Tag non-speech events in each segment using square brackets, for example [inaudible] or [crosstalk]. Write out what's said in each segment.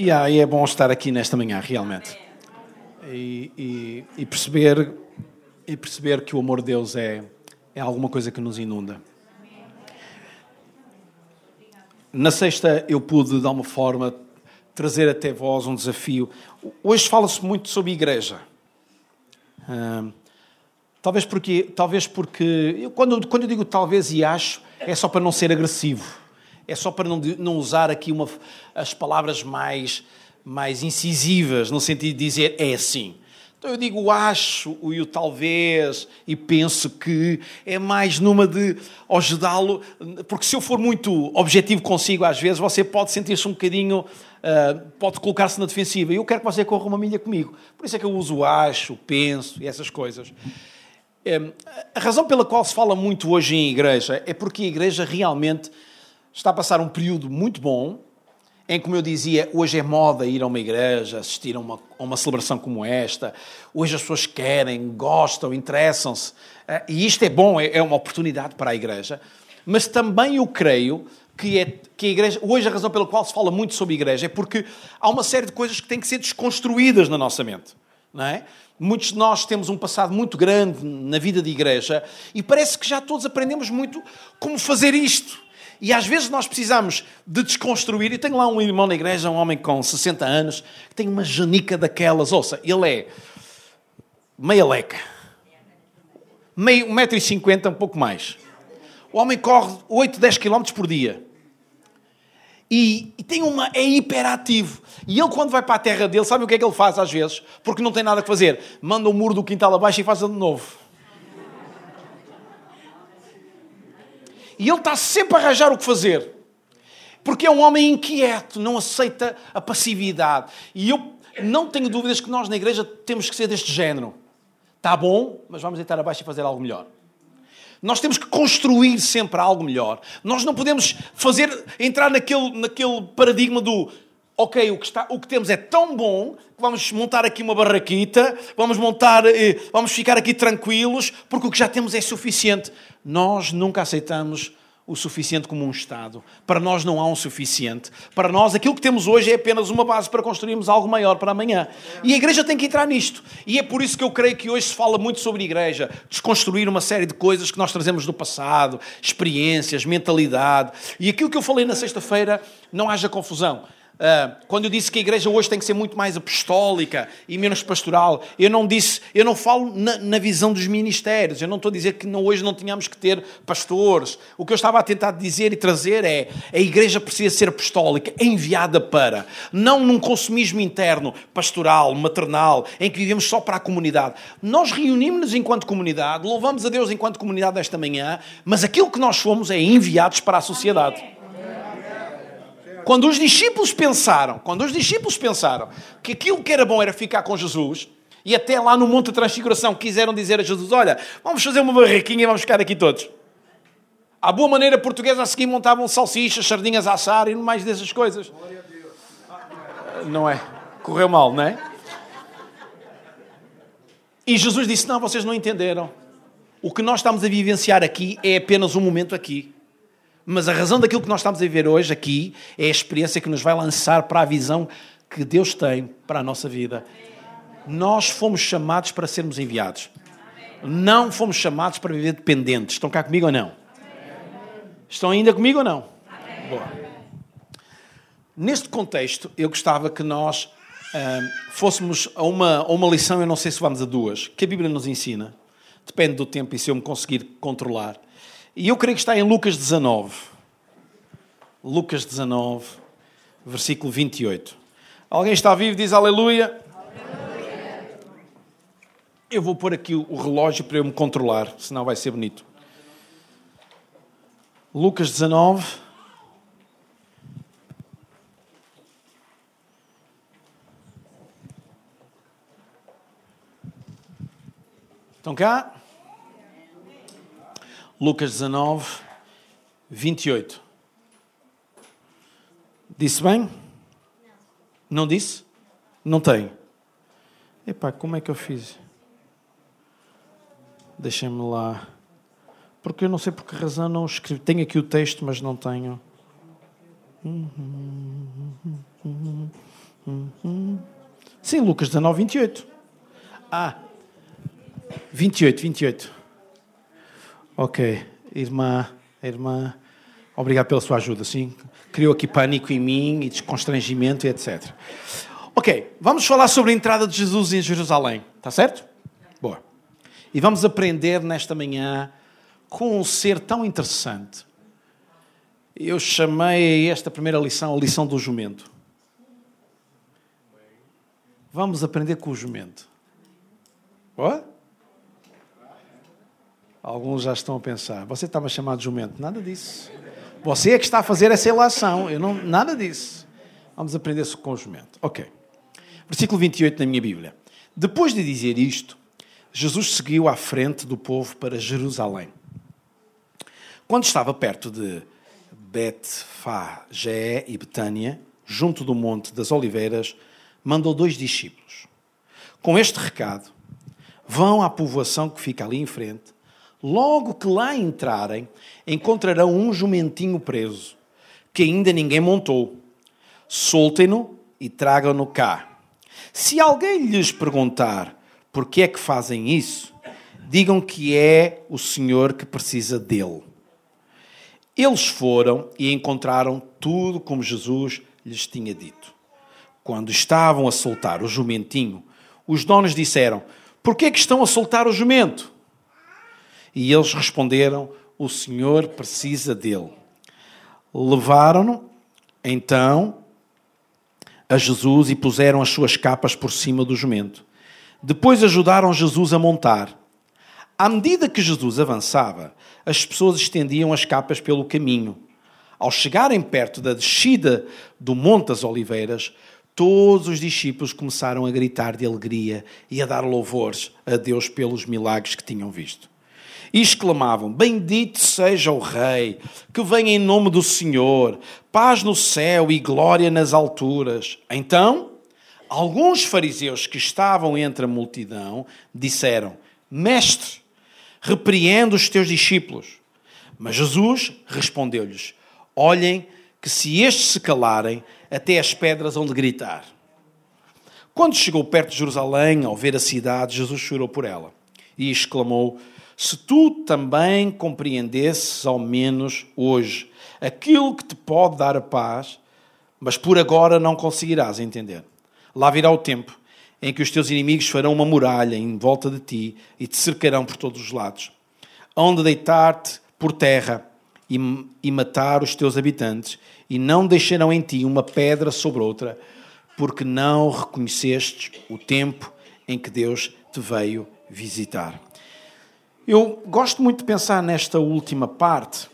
E aí é bom estar aqui nesta manhã, realmente. E, e, e, perceber, e perceber que o amor de Deus é, é alguma coisa que nos inunda. Na sexta eu pude, de alguma forma, trazer até vós um desafio. Hoje fala-se muito sobre igreja. talvez porque, talvez porque eu, quando, quando eu digo talvez e acho, é só para não ser agressivo é só para não, não usar aqui uma, as palavras mais, mais incisivas, no sentido de dizer é assim. Então eu digo acho e o talvez e penso que é mais numa de ajudá-lo, porque se eu for muito objetivo consigo, às vezes você pode sentir-se um bocadinho, uh, pode colocar-se na defensiva. E eu quero que você corra uma milha comigo. Por isso é que eu uso acho, penso e essas coisas. Um, a razão pela qual se fala muito hoje em igreja é porque a igreja realmente está a passar um período muito bom, em como eu dizia, hoje é moda ir a uma igreja, assistir a uma, a uma celebração como esta. Hoje as pessoas querem, gostam, interessam-se. Eh, e isto é bom, é, é uma oportunidade para a igreja. Mas também eu creio que, é, que a igreja, hoje a razão pela qual se fala muito sobre igreja é porque há uma série de coisas que têm que ser desconstruídas na nossa mente. Não é? Muitos de nós temos um passado muito grande na vida de igreja e parece que já todos aprendemos muito como fazer isto. E às vezes nós precisamos de desconstruir. E tenho lá um irmão na igreja, um homem com 60 anos, que tem uma janica daquelas. Ouça, ele é meia leca. Meio, 1,50m, um pouco mais. O homem corre 8, 10 km por dia. E, e, tem uma. é hiperativo. E ele, quando vai para a terra dele, sabe o que é que ele faz às vezes? Porque não tem nada a fazer. Manda o muro do quintal abaixo e faz de novo. E ele está sempre a arranjar o que fazer. Porque é um homem inquieto, não aceita a passividade. E eu não tenho dúvidas que nós na igreja temos que ser deste género. Está bom, mas vamos deitar abaixo e fazer algo melhor. Nós temos que construir sempre algo melhor. Nós não podemos fazer entrar naquele, naquele paradigma do ok, o que, está, o que temos é tão bom que vamos montar aqui uma barraquita, vamos montar, eh, vamos ficar aqui tranquilos, porque o que já temos é suficiente. Nós nunca aceitamos o suficiente como um Estado. Para nós não há um suficiente. Para nós, aquilo que temos hoje é apenas uma base para construirmos algo maior para amanhã. E a Igreja tem que entrar nisto. E é por isso que eu creio que hoje se fala muito sobre Igreja. Desconstruir uma série de coisas que nós trazemos do passado, experiências, mentalidade. E aquilo que eu falei na sexta-feira, não haja confusão. Uh, quando eu disse que a igreja hoje tem que ser muito mais apostólica e menos pastoral, eu não disse, eu não falo na, na visão dos ministérios, eu não estou a dizer que não, hoje não tínhamos que ter pastores. O que eu estava a tentar dizer e trazer é a igreja precisa ser apostólica, enviada para, não num consumismo interno, pastoral, maternal, em que vivemos só para a comunidade. Nós reunimos-nos enquanto comunidade, louvamos a Deus enquanto comunidade esta manhã, mas aquilo que nós fomos é enviados para a sociedade. Quando os discípulos pensaram, quando os discípulos pensaram que aquilo que era bom era ficar com Jesus, e até lá no Monte da Transfiguração quiseram dizer a Jesus: Olha, vamos fazer uma barraquinha e vamos ficar aqui todos. À boa maneira portuguesa, a seguir montavam salsichas, sardinhas a assar e mais dessas coisas. Não é? Correu mal, não é? E Jesus disse: Não, vocês não entenderam. O que nós estamos a vivenciar aqui é apenas um momento aqui. Mas a razão daquilo que nós estamos a viver hoje aqui é a experiência que nos vai lançar para a visão que Deus tem para a nossa vida. Nós fomos chamados para sermos enviados. Não fomos chamados para viver dependentes. Estão cá comigo ou não? Estão ainda comigo ou não? Boa. Neste contexto, eu gostava que nós uh, fôssemos a uma, a uma lição, eu não sei se vamos a duas, que a Bíblia nos ensina. Depende do tempo e se eu me conseguir controlar. E eu creio que está em Lucas 19. Lucas 19, versículo 28. Alguém está vivo? Diz aleluia. aleluia. Eu vou pôr aqui o relógio para eu me controlar, senão vai ser bonito. Lucas 19. Estão cá? Lucas 19, 28. Disse bem? Não disse? Não tem. Epá, como é que eu fiz? Deixem-me lá. Porque eu não sei por que razão não escrevi. Tenho aqui o texto, mas não tenho. Sim, Lucas 19, 28. Ah, 28, 28. Ok, irmã, irmã, obrigado pela sua ajuda, sim. Criou aqui pânico em mim e desconstrangimento e etc. Ok, vamos falar sobre a entrada de Jesus em Jerusalém, está certo? Boa. E vamos aprender nesta manhã com um ser tão interessante. Eu chamei esta primeira lição a lição do jumento. Vamos aprender com o jumento. Oh? Alguns já estão a pensar, você está me chamando de jumento. Nada disso. Você é que está a fazer essa relação. Eu não, nada disso. Vamos aprender com o jumento. Ok. Versículo 28 na minha Bíblia. Depois de dizer isto, Jesus seguiu à frente do povo para Jerusalém. Quando estava perto de Betfagé e Betânia, junto do Monte das Oliveiras, mandou dois discípulos. Com este recado, vão à povoação que fica ali em frente. Logo que lá entrarem, encontrarão um jumentinho preso, que ainda ninguém montou. Soltem-no e tragam-no cá. Se alguém lhes perguntar por que é que fazem isso, digam que é o Senhor que precisa dele. Eles foram e encontraram tudo como Jesus lhes tinha dito. Quando estavam a soltar o jumentinho, os donos disseram: Por que é que estão a soltar o jumento? E eles responderam: O Senhor precisa dele. Levaram-no, então, a Jesus e puseram as suas capas por cima do jumento. Depois ajudaram Jesus a montar. À medida que Jesus avançava, as pessoas estendiam as capas pelo caminho. Ao chegarem perto da descida do Monte das Oliveiras, todos os discípulos começaram a gritar de alegria e a dar louvores a Deus pelos milagres que tinham visto. E exclamavam: Bendito seja o Rei, que vem em nome do Senhor, paz no céu e glória nas alturas. Então, alguns fariseus que estavam entre a multidão disseram: Mestre, repreende os teus discípulos. Mas Jesus respondeu-lhes: Olhem que se estes se calarem, até as pedras hão de gritar. Quando chegou perto de Jerusalém, ao ver a cidade, Jesus chorou por ela e exclamou: Se tu também compreendesses, ao menos hoje, aquilo que te pode dar a paz, mas por agora não conseguirás entender. Lá virá o tempo em que os teus inimigos farão uma muralha em volta de ti e te cercarão por todos os lados. Onde deitar-te por terra e, e matar os teus habitantes, e não deixarão em ti uma pedra sobre outra, porque não reconheceste o tempo em que Deus te veio visitar. Eu gosto muito de pensar nesta última parte,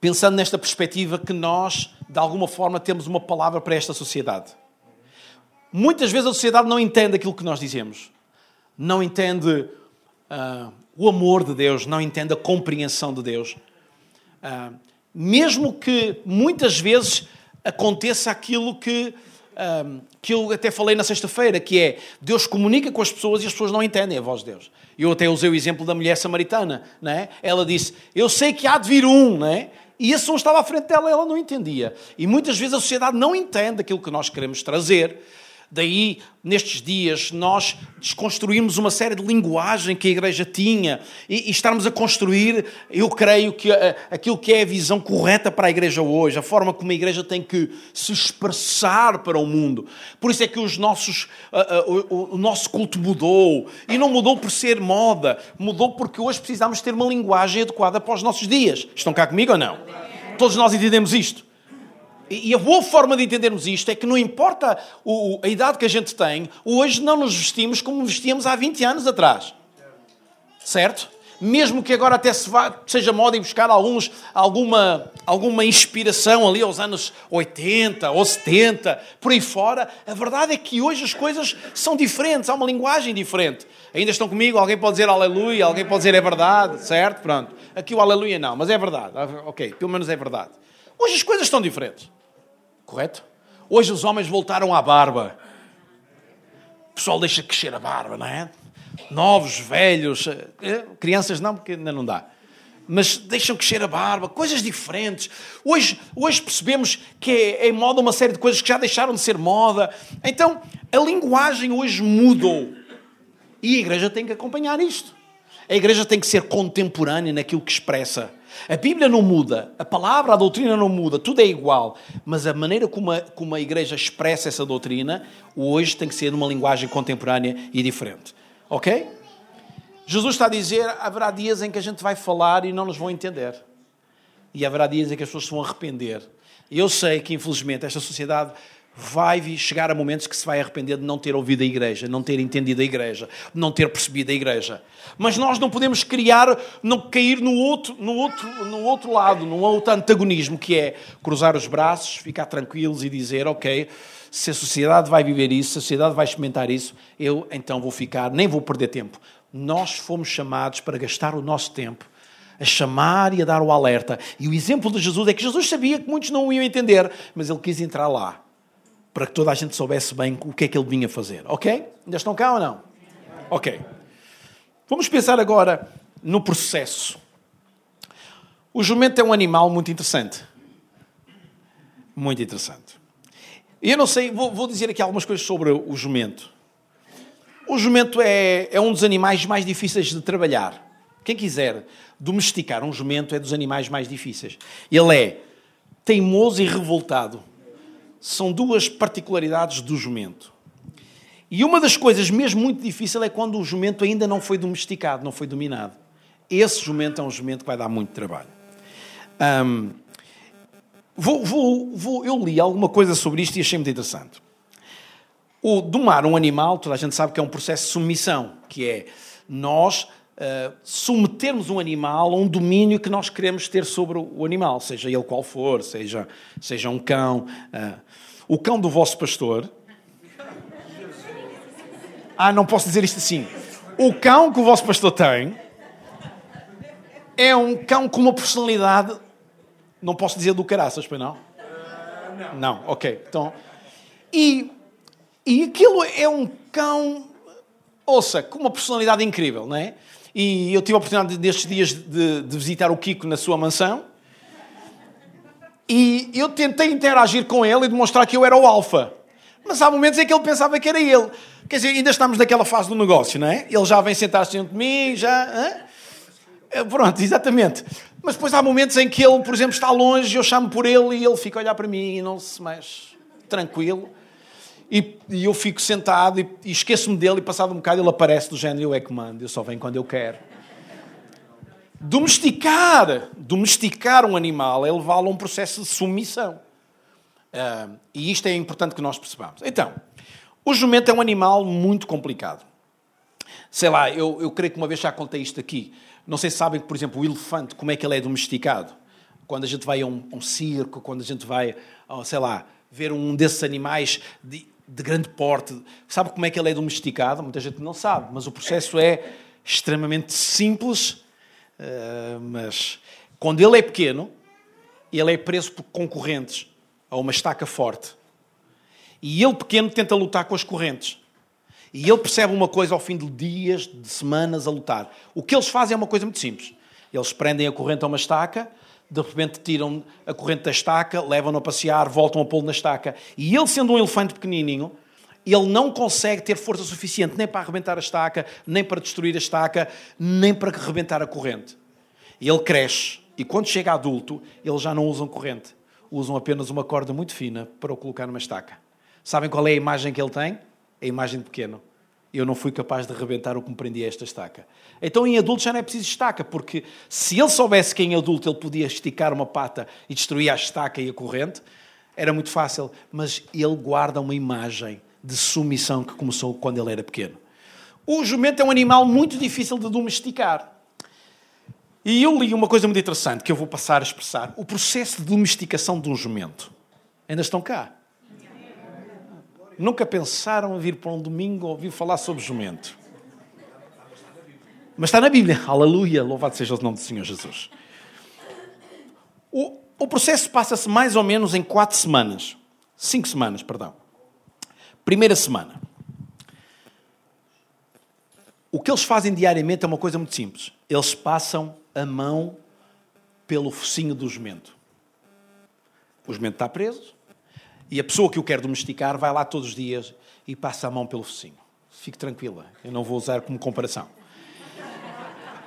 pensando nesta perspectiva que nós, de alguma forma, temos uma palavra para esta sociedade. Muitas vezes a sociedade não entende aquilo que nós dizemos, não entende uh, o amor de Deus, não entende a compreensão de Deus. Uh, mesmo que muitas vezes aconteça aquilo que, um, que eu até falei na sexta-feira, que é Deus comunica com as pessoas e as pessoas não entendem a voz de Deus. Eu até usei o exemplo da mulher samaritana, né? Ela disse: Eu sei que há de vir um, né? E esse um estava à frente dela e ela não entendia. E muitas vezes a sociedade não entende aquilo que nós queremos trazer. Daí, nestes dias, nós desconstruirmos uma série de linguagem que a Igreja tinha e, e estarmos a construir, eu creio que a, aquilo que é a visão correta para a Igreja hoje, a forma como a Igreja tem que se expressar para o mundo. Por isso é que os nossos, o, o nosso culto mudou. E não mudou por ser moda, mudou porque hoje precisamos ter uma linguagem adequada para os nossos dias. Estão cá comigo ou não? Todos nós entendemos isto. E a boa forma de entendermos isto é que não importa a idade que a gente tem, hoje não nos vestimos como vestíamos há 20 anos atrás. Certo? Mesmo que agora até se vá, seja moda e buscar alguns, alguma, alguma inspiração ali aos anos 80 ou 70, por aí fora, a verdade é que hoje as coisas são diferentes, há uma linguagem diferente. Ainda estão comigo? Alguém pode dizer aleluia, alguém pode dizer é verdade, certo? Pronto. Aqui o aleluia não, mas é verdade. Ok, pelo menos é verdade. Hoje as coisas estão diferentes. Correto? Hoje os homens voltaram à barba. O pessoal deixa crescer a barba, não é? Novos, velhos, eh, crianças não, porque ainda não dá. mas deixam crescer a barba, coisas diferentes. Hoje, hoje percebemos que é, é moda uma série de coisas que já deixaram de ser moda. Então, a linguagem hoje mudou. E a igreja tem que acompanhar isto. A igreja tem que ser contemporânea naquilo que expressa. A Bíblia não muda, a palavra, a doutrina não muda, tudo é igual. Mas a maneira como a, como a igreja expressa essa doutrina, hoje tem que ser numa linguagem contemporânea e diferente. Ok? Jesus está a dizer: haverá dias em que a gente vai falar e não nos vão entender. E haverá dias em que as pessoas se vão arrepender. Eu sei que, infelizmente, esta sociedade vai chegar a momentos que se vai arrepender de não ter ouvido a igreja, não ter entendido a igreja, não ter percebido a igreja. Mas nós não podemos criar, não cair no outro, no outro, no outro lado, num outro antagonismo, que é cruzar os braços, ficar tranquilos e dizer, ok, se a sociedade vai viver isso, se a sociedade vai experimentar isso, eu então vou ficar, nem vou perder tempo nós fomos chamados para gastar o nosso tempo a chamar e a dar o alerta. E o exemplo de Jesus é que Jesus sabia que muitos não iam entender, mas ele quis entrar lá para que toda a gente soubesse bem o que é que ele vinha fazer. Ok? Ainda estão cá ou não? Ok. Vamos pensar agora no processo. O jumento é um animal muito interessante. Muito interessante. Eu não sei, vou, vou dizer aqui algumas coisas sobre o jumento. O jumento é, é um dos animais mais difíceis de trabalhar. Quem quiser domesticar um jumento é dos animais mais difíceis. Ele é teimoso e revoltado. São duas particularidades do jumento. E uma das coisas mesmo muito difícil é quando o jumento ainda não foi domesticado, não foi dominado. Esse jumento é um jumento que vai dar muito trabalho. Um, vou, vou, vou, eu li alguma coisa sobre isto e achei muito interessante. O domar um animal, toda a gente sabe que é um processo de submissão, que é nós uh, submetermos um animal a um domínio que nós queremos ter sobre o animal, seja ele qual for, seja, seja um cão. Uh, o cão do vosso pastor. Ah, não posso dizer isto assim. O cão que o vosso pastor tem é um cão com uma personalidade. Não posso dizer do caraças, pois não? Uh, não. Não, ok. Então, e e aquilo é um cão, ouça, com uma personalidade incrível, não é? E eu tive a oportunidade destes dias de, de visitar o Kiko na sua mansão. E eu tentei interagir com ele e demonstrar que eu era o alfa. Mas há momentos em que ele pensava que era ele. Quer dizer, ainda estamos naquela fase do negócio, não é? Ele já vem sentar-se junto de mim, já. É, pronto, exatamente. Mas depois há momentos em que ele, por exemplo, está longe, eu chamo por ele e ele fica a olhar para mim e não se mexe. Tranquilo. E, e eu fico sentado e, e esqueço-me dele e passado um bocado ele aparece do género, eu é que mando, eu só venho quando eu quero. Domesticar, domesticar um animal é levá-lo a um processo de submissão. Uh, e isto é importante que nós percebamos. Então, o jumento é um animal muito complicado. Sei lá, eu, eu creio que uma vez já contei isto aqui. Não sei se sabem, por exemplo, o elefante, como é que ele é domesticado. Quando a gente vai a um, um circo, quando a gente vai, sei lá, ver um desses animais de, de grande porte. Sabe como é que ele é domesticado? Muita gente não sabe, mas o processo é extremamente simples. Uh, mas quando ele é pequeno, ele é preso por concorrentes a uma estaca forte. E ele, pequeno, tenta lutar com as correntes. E ele percebe uma coisa ao fim de dias, de semanas a lutar. O que eles fazem é uma coisa muito simples. Eles prendem a corrente a uma estaca, de repente tiram a corrente da estaca, levam-no a passear, voltam a pô-lo na estaca. E ele, sendo um elefante pequenininho, ele não consegue ter força suficiente nem para arrebentar a estaca, nem para destruir a estaca, nem para arrebentar a corrente. Ele cresce e quando chega adulto, eles já não usam corrente. Usam apenas uma corda muito fina para o colocar numa estaca. Sabem qual é a imagem que ele tem? A imagem de pequeno eu não fui capaz de arrebentar o que me prendia esta estaca. Então em adulto já não é preciso estaca, porque se ele soubesse que em adulto ele podia esticar uma pata e destruir a estaca e a corrente, era muito fácil. Mas ele guarda uma imagem de submissão que começou quando ele era pequeno. O jumento é um animal muito difícil de domesticar. E eu li uma coisa muito interessante que eu vou passar a expressar. O processo de domesticação de um jumento. Ainda estão cá. Nunca pensaram em vir para um domingo ouvir falar sobre jumento. Mas está na Bíblia. Aleluia. Louvado seja o nome do Senhor Jesus. O, o processo passa-se mais ou menos em quatro semanas. Cinco semanas, perdão. Primeira semana. O que eles fazem diariamente é uma coisa muito simples. Eles passam a mão pelo focinho do jumento. O jumento está preso e a pessoa que o quer domesticar vai lá todos os dias e passa a mão pelo focinho. Fique tranquila, eu não vou usar como comparação.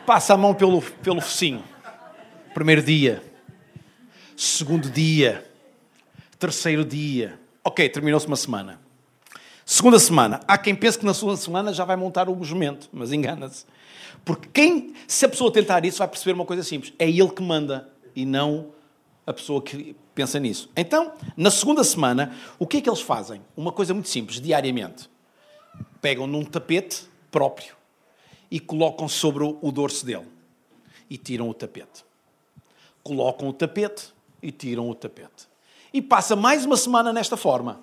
Passa a mão pelo, pelo focinho. Primeiro dia, segundo dia, terceiro dia. Ok, terminou-se uma semana. Segunda semana. Há quem pense que na segunda semana já vai montar o jumento, mas engana-se. Porque quem, se a pessoa tentar isso, vai perceber uma coisa simples: é ele que manda e não a pessoa que pensa nisso. Então, na segunda semana, o que é que eles fazem? Uma coisa muito simples, diariamente. Pegam num tapete próprio e colocam sobre o dorso dele e tiram o tapete. Colocam o tapete e tiram o tapete. E passa mais uma semana nesta forma.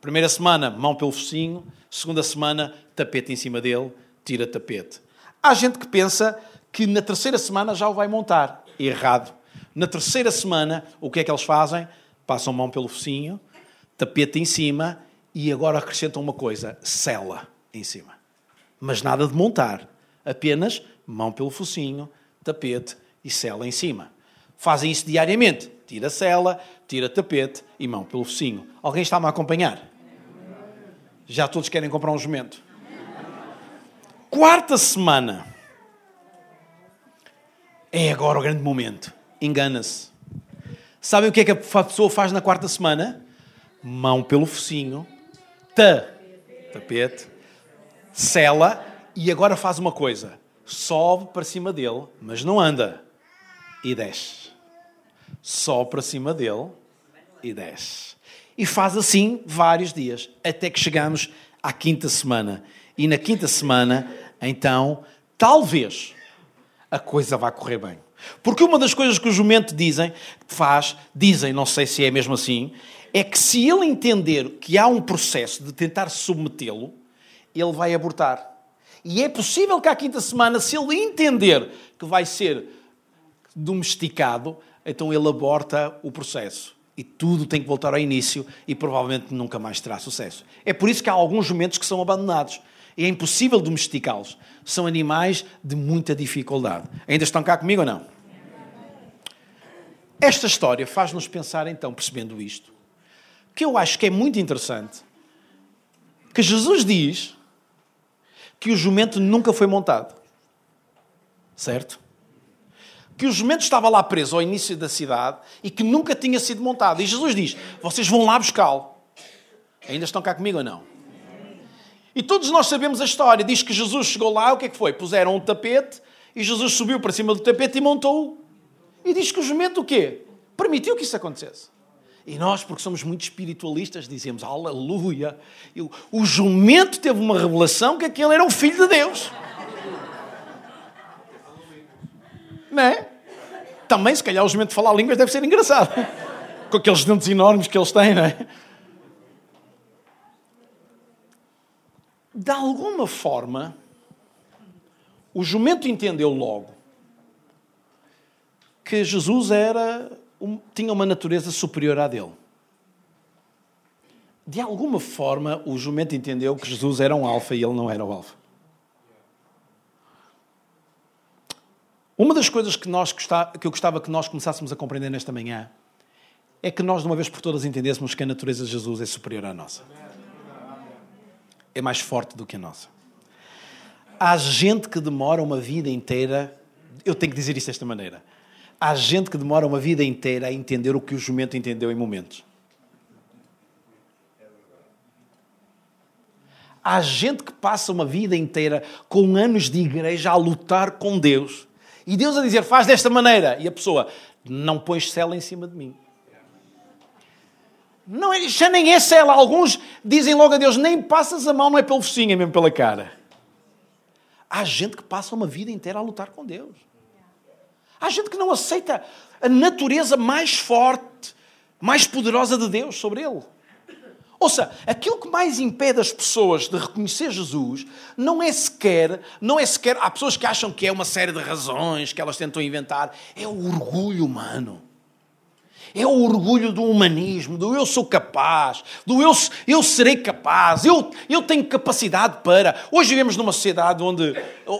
Primeira semana, mão pelo focinho. Segunda semana, tapete em cima dele, tira tapete. Há gente que pensa que na terceira semana já o vai montar. Errado. Na terceira semana, o que é que eles fazem? Passam mão pelo focinho, tapete em cima e agora acrescentam uma coisa: cela em cima. Mas nada de montar. Apenas mão pelo focinho, tapete e cela em cima. Fazem isso diariamente. Tira cela, tira tapete e mão pelo focinho. Alguém está-me a acompanhar? Já todos querem comprar um jumento? Quarta semana. É agora o grande momento. Engana-se. Sabem o que é que a pessoa faz na quarta semana? Mão pelo focinho, ta, tapete, sela e agora faz uma coisa. Sobe para cima dele, mas não anda. E desce. Sobe para cima dele e desce. E faz assim vários dias, até que chegamos à quinta semana. E na quinta semana então talvez a coisa vá correr bem. Porque uma das coisas que o jumento dizem, faz, dizem, não sei se é mesmo assim, é que se ele entender que há um processo de tentar submetê-lo, ele vai abortar. E é possível que à quinta semana, se ele entender que vai ser domesticado, então ele aborta o processo. E tudo tem que voltar ao início e provavelmente nunca mais terá sucesso. É por isso que há alguns jumentos que são abandonados é impossível domesticá-los. São animais de muita dificuldade. Ainda estão cá comigo ou não? Esta história faz-nos pensar, então, percebendo isto, que eu acho que é muito interessante, que Jesus diz que o jumento nunca foi montado. Certo? Que o jumento estava lá preso ao início da cidade e que nunca tinha sido montado. E Jesus diz: Vocês vão lá buscá-lo. Ainda estão cá comigo ou não? E todos nós sabemos a história. Diz que Jesus chegou lá, o que é que foi? Puseram um tapete e Jesus subiu para cima do tapete e montou-o. E diz que o jumento o quê? Permitiu que isso acontecesse. E nós, porque somos muito espiritualistas, dizemos aleluia. O jumento teve uma revelação que aquele era o filho de Deus. Não é? Também, se calhar, o jumento falar línguas deve ser engraçado. [laughs] Com aqueles dentes enormes que eles têm, não é? De alguma forma, o jumento entendeu logo que Jesus era, tinha uma natureza superior à dele. De alguma forma, o jumento entendeu que Jesus era um alfa e ele não era o alfa. Uma das coisas que, nós que eu gostava que nós começássemos a compreender nesta manhã é que nós, de uma vez por todas, entendêssemos que a natureza de Jesus é superior à nossa é mais forte do que a nossa. Há gente que demora uma vida inteira, eu tenho que dizer isto desta maneira. Há gente que demora uma vida inteira a entender o que o jumento entendeu em momentos. Há gente que passa uma vida inteira com anos de igreja a lutar com Deus. E Deus a dizer, faz desta maneira. E a pessoa, não pões cela em cima de mim. Não já nem é cela. Alguns dizem logo a Deus: nem passas a mão, não é pelo focinho, é mesmo pela cara. Há gente que passa uma vida inteira a lutar com Deus. Há gente que não aceita a natureza mais forte, mais poderosa de Deus sobre ele. Ouça, aquilo que mais impede as pessoas de reconhecer Jesus não é sequer, não é sequer, há pessoas que acham que é uma série de razões que elas tentam inventar, é o orgulho humano É o orgulho do humanismo, do eu sou capaz, do eu, eu serei capaz, eu, eu tenho capacidade para. Hoje vivemos numa sociedade onde,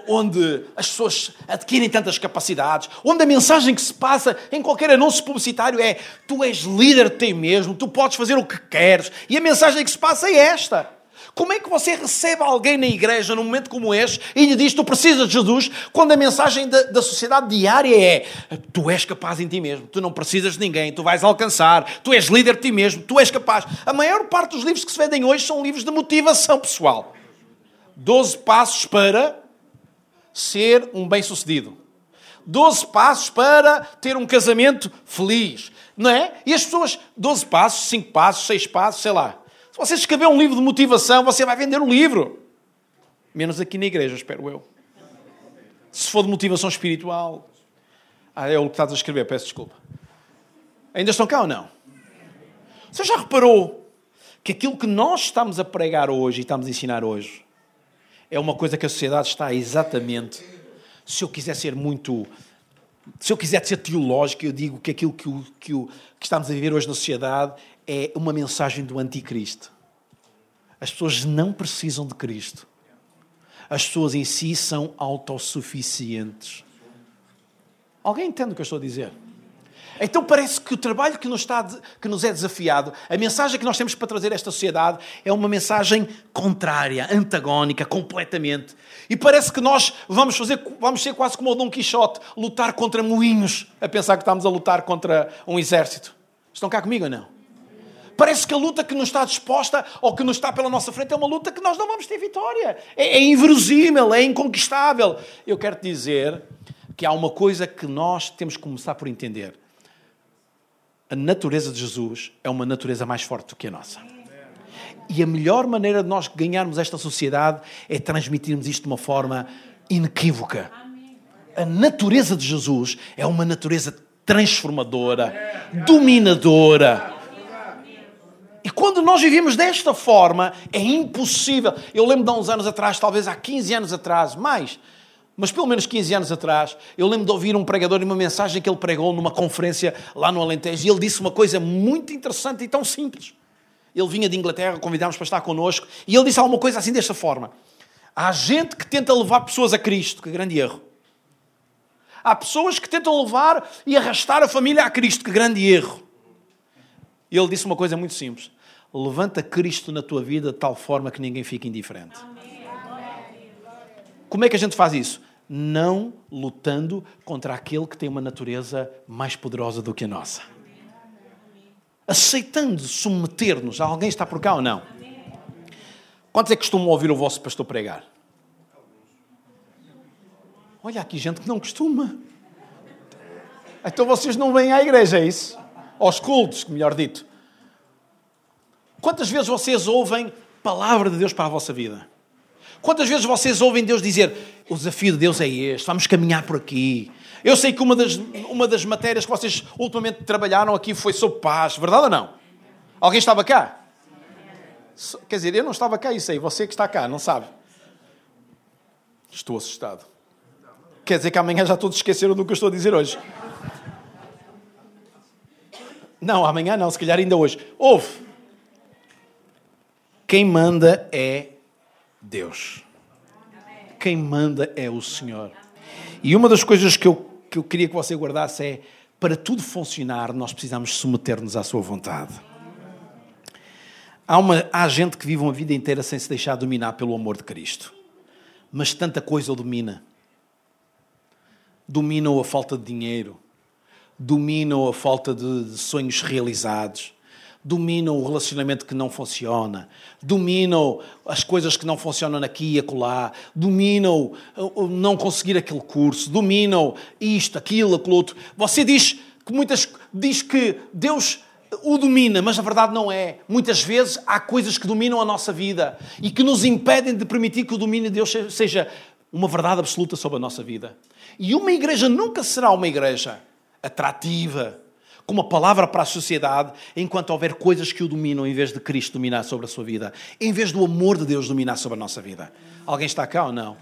onde as pessoas adquirem tantas capacidades, onde a mensagem que se passa em qualquer anúncio publicitário é tu és líder de ti mesmo, tu podes fazer o que queres, e a mensagem que se passa é esta. Como é que você recebe alguém na igreja num momento como este e lhe diz tu precisas de Jesus, quando a mensagem da, da, sociedade diária é tu és capaz em ti mesmo, tu não precisas de ninguém, tu vais alcançar, tu és líder de ti mesmo, tu és capaz. A maior parte dos livros que se vendem hoje são livros de motivação pessoal. Doze passos para ser um bem-sucedido. Doze passos para ter um casamento feliz. Não é? E as pessoas, 12 passos, 5 passos, 6 passos, sei lá. Se você escrever um livro de motivação, você vai vender um livro. Menos aqui na igreja, espero eu. Se for de motivação espiritual. Ah, é o que estás a escrever, peço desculpa. Ainda estão cá ou não? Você já reparou que aquilo que nós estamos a pregar hoje e estamos a ensinar hoje é uma coisa que a sociedade está exatamente. Se eu quiser ser muito. Se eu quiser ser teológico, eu digo que aquilo que, o, que, o, que estamos a viver hoje na sociedade é uma mensagem do anticristo. As pessoas não precisam de Cristo. As pessoas em si são autossuficientes. Alguém entende o que eu estou a dizer? Então parece que o trabalho que nos, está, que nos é desafiado, a mensagem que nós temos para trazer a esta sociedade é uma mensagem contrária, antagónica, completamente. E parece que nós vamos fazer, vamos ser quase como o Dom Quixote, lutar contra moinhos, a pensar que estamos a lutar contra um exército. Estão cá comigo ou não? Parece que a luta que nos está disposta ou que nos está pela nossa frente é uma luta que nós não vamos ter vitória. É, é inverosímil, é inconquistável. Eu quero te dizer que há uma coisa que nós temos que começar por entender. A natureza de Jesus é uma natureza mais forte do que a nossa. E a melhor maneira de nós ganharmos esta sociedade é transmitirmos isto de uma forma inequívoca. A natureza de Jesus é uma natureza transformadora, dominadora e quando nós vivemos desta forma, é impossível. Eu lembro de há uns anos atrás, talvez há 15 anos atrás, mais, mas pelo menos 15 anos atrás, eu lembro de ouvir um pregador e uma mensagem que ele pregou numa conferência lá no Alentejo, e ele disse uma coisa muito interessante e tão simples. Ele vinha de Inglaterra, convidámos para estar connosco, e ele disse alguma coisa assim desta forma. Há gente que tenta levar pessoas a Cristo, que grande erro. Há pessoas que tentam levar e arrastar a família a Cristo, que grande erro. E ele disse uma coisa muito simples: levanta Cristo na tua vida de tal forma que ninguém fique indiferente. Como é que a gente faz isso? Não lutando contra aquele que tem uma natureza mais poderosa do que a nossa. Aceitando submeter-nos. Alguém está por cá ou não? Quantos é que costumam ouvir o vosso pastor pregar? Olha aqui gente que não costuma. Então vocês não vêm à igreja, é isso? aos cultos, melhor dito. Quantas vezes vocês ouvem palavra de Deus para a vossa vida? Quantas vezes vocês ouvem Deus dizer: o desafio de Deus é este, vamos caminhar por aqui. Eu sei que uma das, uma das matérias que vocês ultimamente trabalharam aqui foi sobre paz, verdade ou não? Alguém estava cá? Quer dizer, eu não estava cá, isso aí, você que está cá, não sabe? Estou assustado. Quer dizer que amanhã já todos esqueceram do que eu estou a dizer hoje. Não, amanhã não, se calhar ainda hoje. Ouve. Quem manda é Deus. Quem manda é o Senhor. E uma das coisas que eu, que eu queria que você guardasse é: para tudo funcionar, nós precisamos submeter-nos à Sua vontade. Há, uma, há gente que vive uma vida inteira sem se deixar dominar pelo amor de Cristo. Mas tanta coisa o domina. Domina-o a falta de dinheiro, dominam a falta de sonhos realizados, dominam o relacionamento que não funciona, dominam as coisas que não funcionam aqui e acolá, dominam não conseguir aquele curso, dominam isto, aquilo, aquilo outro. Você diz que muitas diz que Deus o domina, mas na verdade não é. Muitas vezes há coisas que dominam a nossa vida e que nos impedem de permitir que o domínio de Deus seja uma verdade absoluta sobre a nossa vida. E uma igreja nunca será uma igreja atrativa, como uma palavra para a sociedade, enquanto houver coisas que o dominam em vez de Cristo dominar sobre a sua vida, em vez do amor de Deus dominar sobre a nossa vida. Alguém está cá ou não?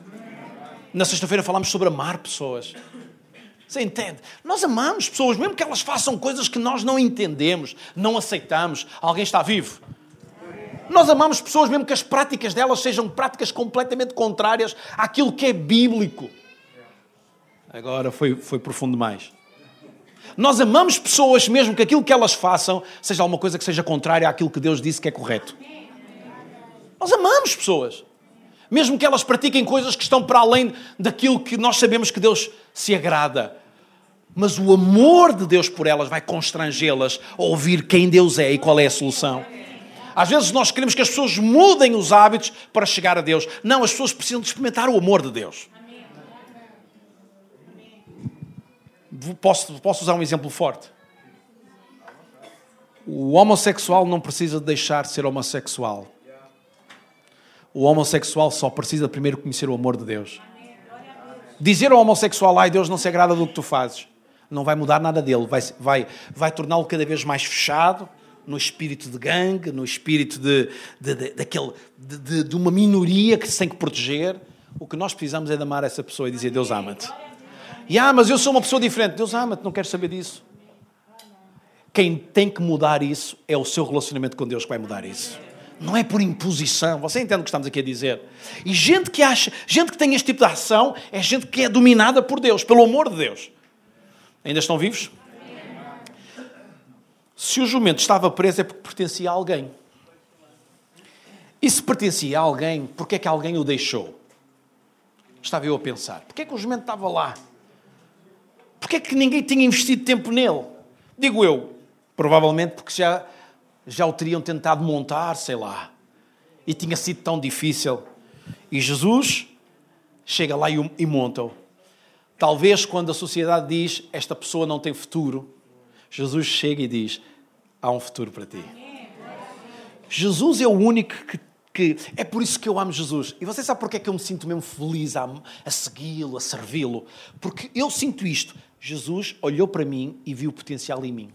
Na sexta-feira falámos sobre amar pessoas. Você entende? Nós amamos pessoas, mesmo que elas façam coisas que nós não entendemos, não aceitamos. Alguém está vivo? Nós amamos pessoas, mesmo que as práticas delas sejam práticas completamente contrárias àquilo que é bíblico. Agora foi, foi profundo demais. Nós amamos pessoas, mesmo que aquilo que elas façam seja alguma coisa que seja contrária àquilo que Deus disse que é correto. Nós amamos pessoas. Mesmo que elas pratiquem coisas que estão para além daquilo que nós sabemos que Deus se agrada. Mas o amor de Deus por elas vai constrangê-las a ouvir quem Deus é e qual é a solução. Às vezes nós queremos que as pessoas mudem os hábitos para chegar a Deus. Não, as pessoas precisam de experimentar o amor de Deus. Posso, posso usar um exemplo forte? O homossexual não precisa deixar de ser homossexual. O homossexual só precisa primeiro conhecer o amor de Deus. Dizer ao homossexual, ai, Deus não se agrada do que tu fazes, não vai mudar nada dele, vai, vai, vai torná-lo cada vez mais fechado, no espírito de gangue, no espírito de, de, de, daquele, de, de uma minoria que se tem que proteger. O que nós precisamos é de amar essa pessoa e dizer: Deus ama-te. E ah, mas eu sou uma pessoa diferente. Deus ama-te, não quero saber disso. Quem tem que mudar isso é o seu relacionamento com Deus que vai mudar isso. Não é por imposição. Você entende o que estamos aqui a dizer? E gente que acha, gente que tem este tipo de ação, é gente que é dominada por Deus, pelo amor de Deus. Ainda estão vivos? Se o jumento estava preso é porque pertencia a alguém. E se pertencia a alguém, porquê é que alguém o deixou? Estava eu a pensar. Porquê é que o jumento estava lá? Porquê é que ninguém tinha investido tempo nele? Digo eu, provavelmente porque já, já o teriam tentado montar, sei lá. E tinha sido tão difícil. E Jesus chega lá e, e monta-o. Talvez quando a sociedade diz esta pessoa não tem futuro, Jesus chega e diz: há um futuro para ti. Jesus é o único que que é por isso que eu amo Jesus. E você sabe porque é que eu me sinto mesmo feliz a, a segui-lo, a servi-lo? Porque eu sinto isto. Jesus olhou para mim e viu o potencial em mim.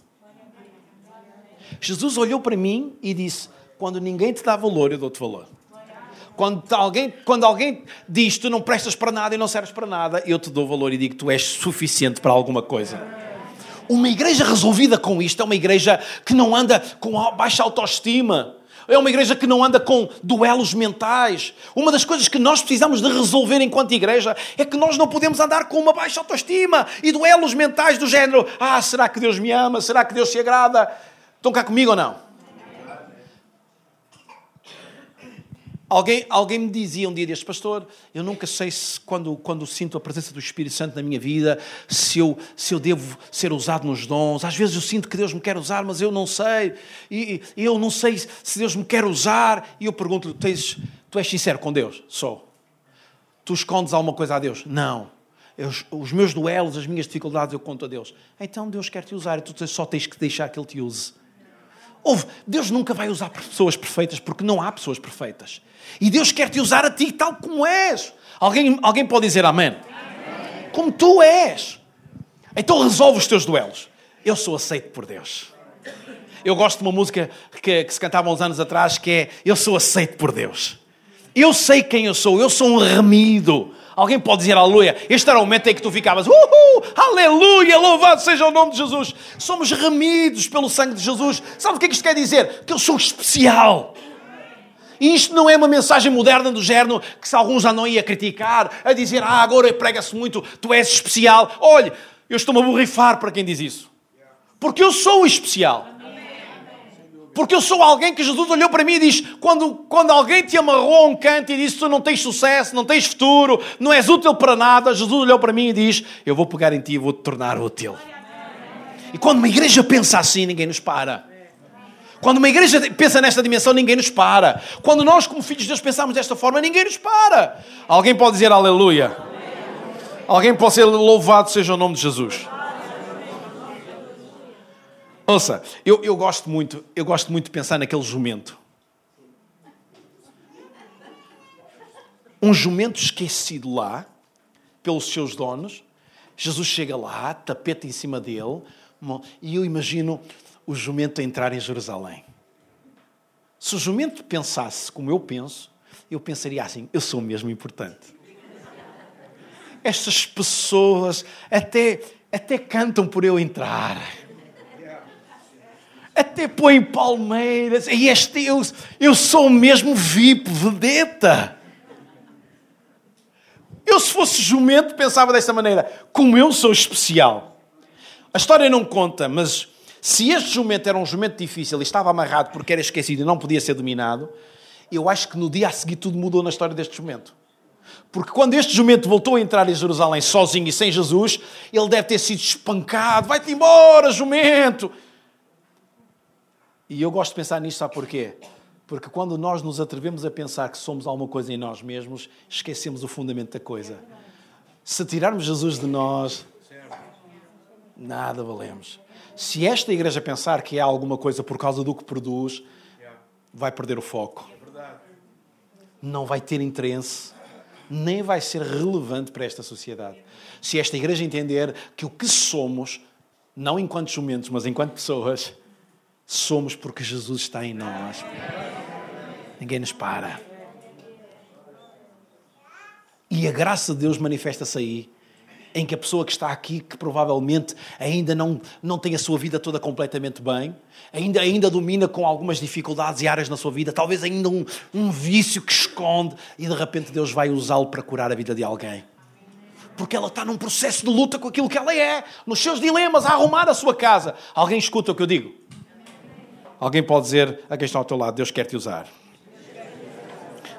Jesus olhou para mim e disse: Quando ninguém te dá valor, eu dou-te valor. Quando alguém, quando alguém diz tu não prestas para nada e não serves para nada, eu te dou valor e digo tu és suficiente para alguma coisa. Uma igreja resolvida com isto é uma igreja que não anda com baixa autoestima é uma igreja que não anda com duelos mentais. Uma das coisas que nós precisamos de resolver enquanto igreja é que nós não podemos andar com uma baixa autoestima e duelos mentais do género: ah, será que Deus me ama? Será que Deus se agrada? Estão cá comigo ou não? Alguém, alguém me dizia um dia deste pastor, eu nunca sei se quando, quando sinto a presença do Espírito Santo na minha vida, se eu, se eu devo ser usado nos dons. Às vezes eu sinto que Deus me quer usar, mas eu não sei. E, e eu não sei se Deus me quer usar. E eu pergunto-lhe, tu és sincero com Deus? Sou. Tu escondes alguma coisa a Deus? Não. Eu, os meus duelos, as minhas dificuldades, eu conto a Deus. Então Deus quer te usar e tu só tens que deixar que Ele te use. Ouve, Deus nunca vai usar pessoas perfeitas porque não há pessoas perfeitas. E Deus quer te usar a ti tal como és. Alguém, alguém pode dizer amém? amém? Como tu és. Então resolve os teus duelos. Eu sou aceito por Deus. Eu gosto de uma música que, que se cantava uns anos atrás que é Eu sou aceito por Deus. Eu sei quem eu sou, eu sou um remido. Alguém pode dizer aleluia? Este era o momento em que tu ficavas, uhul, aleluia, louvado seja o nome de Jesus. Somos remidos pelo sangue de Jesus. Sabe o que é que isto quer dizer? Que eu sou especial. E isto não é uma mensagem moderna do género que se alguns já não ia criticar, a dizer, ah, agora prega-se muito, tu és especial. Olhe, eu estou-me a borrifar para quem diz isso. Porque eu sou especial. Porque eu sou alguém que Jesus olhou para mim e diz: quando, quando alguém te amarrou a um canto e disse tu não tens sucesso, não tens futuro, não és útil para nada, Jesus olhou para mim e diz: Eu vou pegar em ti e vou te tornar útil. E quando uma igreja pensa assim, ninguém nos para. Quando uma igreja pensa nesta dimensão, ninguém nos para. Quando nós, como filhos de Deus, pensamos desta forma, ninguém nos para. Alguém pode dizer aleluia? Alguém pode ser louvado seja o nome de Jesus. Ouça, eu, eu, gosto muito, eu gosto muito de pensar naquele jumento. Um jumento esquecido lá, pelos seus donos. Jesus chega lá, tapete em cima dele, e eu imagino o jumento a entrar em Jerusalém. Se o jumento pensasse como eu penso, eu pensaria assim: eu sou mesmo importante. Estas pessoas, até até cantam por eu entrar. Até põem palmeiras. E este, eu, eu sou mesmo VIP, vedeta. Eu, se fosse jumento, pensava desta maneira: como eu sou especial. A história não conta, mas se este jumento era um jumento difícil e estava amarrado porque era esquecido e não podia ser dominado, eu acho que no dia a seguir tudo mudou na história deste jumento. Porque quando este jumento voltou a entrar em Jerusalém sozinho e sem Jesus, ele deve ter sido espancado. Vai-te embora, jumento! E eu gosto de pensar nisto, sabe porquê? Porque quando nós nos atrevemos a pensar que somos alguma coisa em nós mesmos, esquecemos o fundamento da coisa. Se tirarmos Jesus de nós, nada valemos. Se esta igreja pensar que é alguma coisa por causa do que produz, vai perder o foco. Não vai ter interesse, nem vai ser relevante para esta sociedade. Se esta igreja entender que o que somos, não enquanto jumentos, mas enquanto pessoas, somos porque Jesus está em nós. Ninguém nos para. E a graça de Deus manifesta-se aí, em que a pessoa que está aqui, que provavelmente ainda não, não tem a sua vida toda completamente bem, ainda, ainda domina com algumas dificuldades e áreas na sua vida, talvez ainda um, um vício que esconde, e de repente Deus vai usá-lo para curar a vida de alguém. Porque ela está num processo de luta com aquilo que ela é, nos seus dilemas, a arrumar a sua casa. Alguém escuta o que eu digo? Alguém pode dizer a quem está ao teu lado: Deus quer te usar.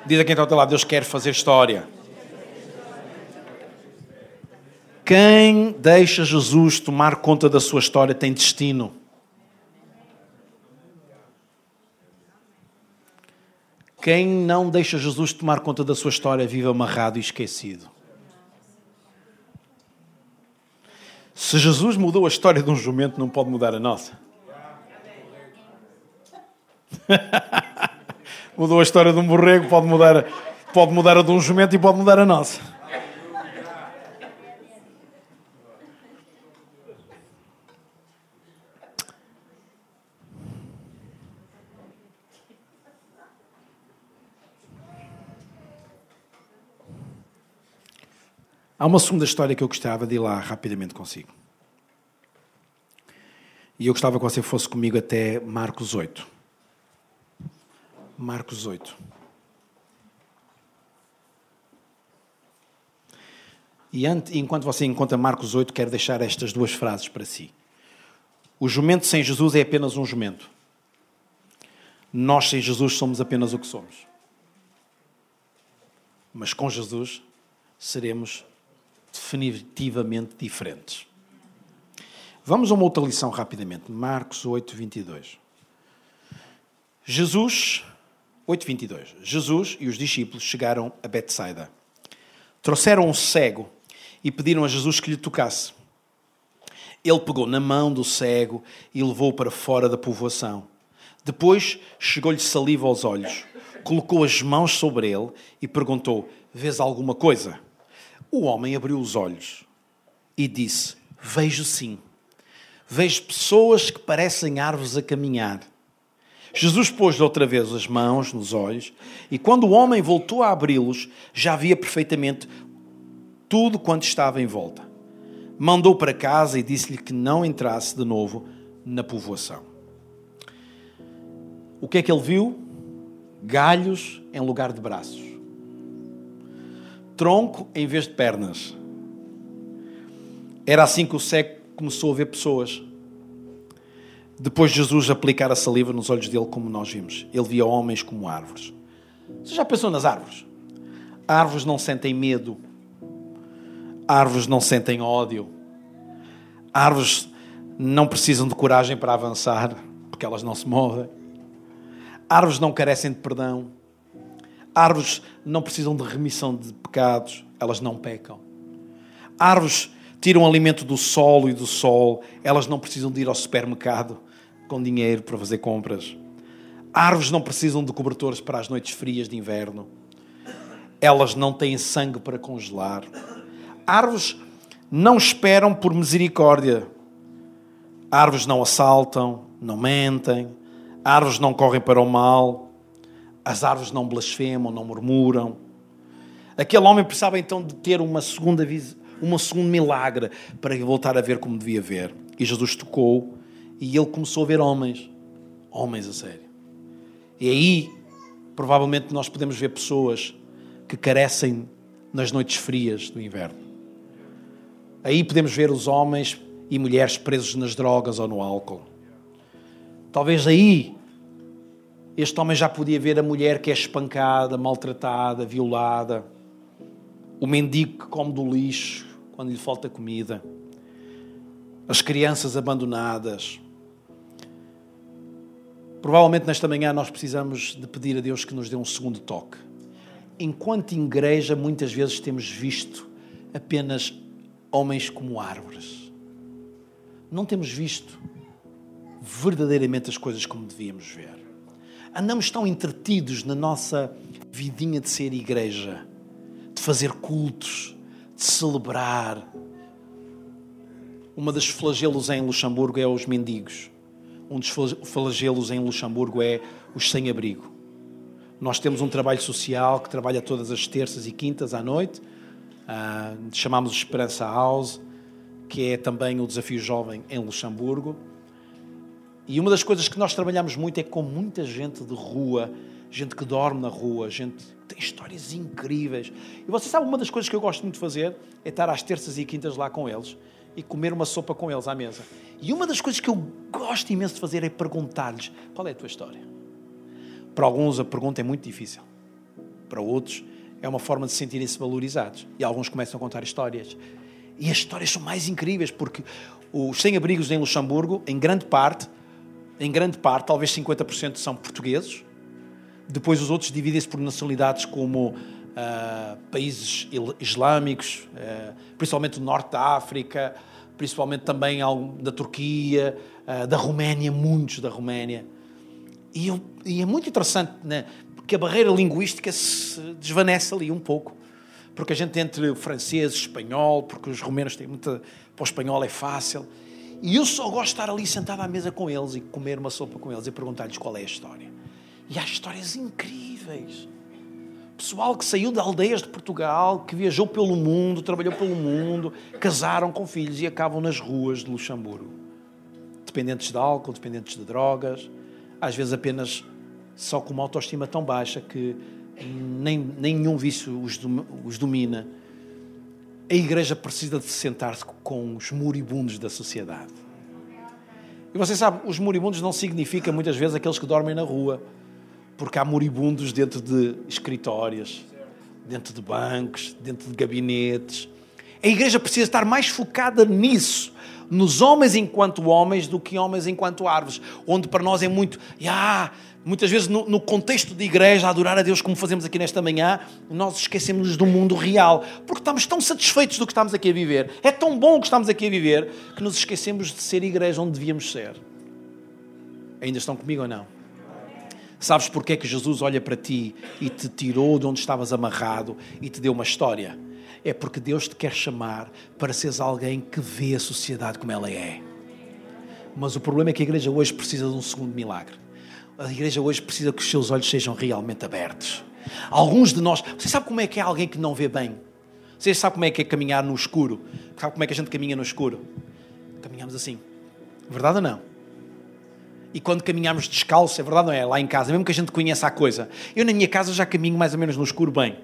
Diz a quem está ao teu lado: Deus quer fazer história. Quem deixa Jesus tomar conta da sua história tem destino. Quem não deixa Jesus tomar conta da sua história vive amarrado e esquecido. Se Jesus mudou a história de um jumento, não pode mudar a nossa. [laughs] Mudou a história de um borrego, pode mudar, pode mudar a de um jumento e pode mudar a nossa. Há uma segunda história que eu gostava de ir lá rapidamente consigo. E eu gostava que você fosse comigo até Marcos 8. Marcos 8. E enquanto você encontra Marcos 8, quero deixar estas duas frases para si. O jumento sem Jesus é apenas um jumento. Nós sem Jesus somos apenas o que somos. Mas com Jesus seremos definitivamente diferentes. Vamos a uma outra lição rapidamente. Marcos 8, 22. Jesus 8:22. Jesus e os discípulos chegaram a Betsaida. Trouxeram um cego e pediram a Jesus que lhe tocasse. Ele pegou na mão do cego e levou-o para fora da povoação. Depois chegou-lhe saliva aos olhos, colocou as mãos sobre ele e perguntou: Vês alguma coisa? O homem abriu os olhos e disse: Vejo sim. Vejo pessoas que parecem árvores a caminhar. Jesus pôs outra vez as mãos nos olhos e quando o homem voltou a abri-los, já via perfeitamente tudo quanto estava em volta. Mandou para casa e disse-lhe que não entrasse de novo na povoação. O que é que ele viu? Galhos em lugar de braços. Tronco em vez de pernas. Era assim que o cego começou a ver pessoas. Depois de Jesus aplicar a saliva nos olhos dele, como nós vimos, ele via homens como árvores. Você já pensou nas árvores? Árvores não sentem medo. Árvores não sentem ódio. Árvores não precisam de coragem para avançar, porque elas não se movem. Árvores não carecem de perdão. Árvores não precisam de remissão de pecados, elas não pecam. Árvores tiram alimento do solo e do sol, elas não precisam de ir ao supermercado com dinheiro para fazer compras. Árvores não precisam de cobertores para as noites frias de inverno. Elas não têm sangue para congelar. Árvores não esperam por misericórdia. Árvores não assaltam, não mentem. Árvores não correm para o mal. As árvores não blasfemam, não murmuram. Aquele homem precisava então de ter uma segunda, um segundo milagre para voltar a ver como devia ver. E Jesus tocou e ele começou a ver homens. Homens a sério. E aí, provavelmente, nós podemos ver pessoas que carecem nas noites frias do inverno. Aí podemos ver os homens e mulheres presos nas drogas ou no álcool. Talvez aí este homem já podia ver a mulher que é espancada, maltratada, violada, o mendigo que come do lixo quando lhe falta comida, as crianças abandonadas. Provavelmente nesta manhã nós precisamos de pedir a Deus que nos dê um segundo toque. Enquanto igreja, muitas vezes temos visto apenas homens como árvores. Não temos visto verdadeiramente as coisas como devíamos ver. Andamos tão entretidos na nossa vidinha de ser igreja, de fazer cultos, de celebrar. Uma das flagelos em Luxemburgo é os mendigos. Um dos flagelos em Luxemburgo é os sem-abrigo. Nós temos um trabalho social que trabalha todas as terças e quintas à noite. Uh, chamamos Esperança House, que é também o Desafio Jovem em Luxemburgo. E uma das coisas que nós trabalhamos muito é com muita gente de rua, gente que dorme na rua, gente que tem histórias incríveis. E você sabe, uma das coisas que eu gosto muito de fazer é estar às terças e quintas lá com eles e comer uma sopa com eles à mesa. E uma das coisas que eu gosto imenso de fazer é perguntar-lhes qual é a tua história. Para alguns a pergunta é muito difícil. Para outros é uma forma de se sentirem-se valorizados. E alguns começam a contar histórias. E as histórias são mais incríveis porque os sem-abrigos em Luxemburgo, em grande parte, em grande parte, talvez 50% são portugueses. Depois os outros dividem-se por nacionalidades como uh, países islâmicos, uh, principalmente do norte da África, principalmente também da Turquia, uh, da Roménia, muitos da Roménia. E, eu, e, é muito interessante, né? porque a barreira linguística se desvanece ali um pouco. Porque a gente entre francês, espanhol, porque os romenos têm muita. Para o espanhol é fácil. E eu só gosto de estar ali sentado à mesa com eles e comer uma sopa com eles e perguntar-lhes qual é a história. E há histórias incríveis. Pessoal que saiu de aldeias de Portugal, que viajou pelo mundo, trabalhou pelo mundo, casaram com filhos e acabam nas ruas de Luxemburgo. Dependentes de álcool, dependentes de drogas, às vezes apenas só com uma autoestima tão baixa que nem, nenhum vício os, domina a igreja precisa de sentar-se com os moribundos da sociedade. E você sabe, os moribundos não significa muitas vezes aqueles que dormem na rua, porque há moribundos dentro de escritórios, dentro de bancos, dentro de gabinetes. A igreja precisa estar mais focada nisso, nos homens enquanto homens, do que homens enquanto árvores, onde para nós é muito, ah, muitas vezes no, no, contexto de igreja, a adorar a Deus como fazemos aqui nesta manhã, nós esquecemos do mundo real, porque estamos tão satisfeitos do que estamos aqui a viver. É tão bom o que estamos aqui a viver que nos esquecemos de ser igreja onde devíamos ser. Ainda estão comigo ou não? Sabes porque é que Jesus olha para ti e te tirou de onde estavas amarrado e te deu uma história? É porque Deus te quer chamar para seres alguém que vê a sociedade como ela é. Mas o problema é que a igreja hoje precisa de um segundo milagre a igreja hoje precisa que os seus olhos sejam realmente abertos. Alguns de nós, você sabe como é que é alguém que não vê bem? Você sabe como é que é caminhar no escuro? Sabe como é que a gente caminha no escuro? Caminhamos assim. Verdade ou não? E quando caminhamos descalço, é verdade não é? Lá em casa, mesmo que a gente conheça a coisa. Eu na minha casa já caminho mais ou menos no escuro bem.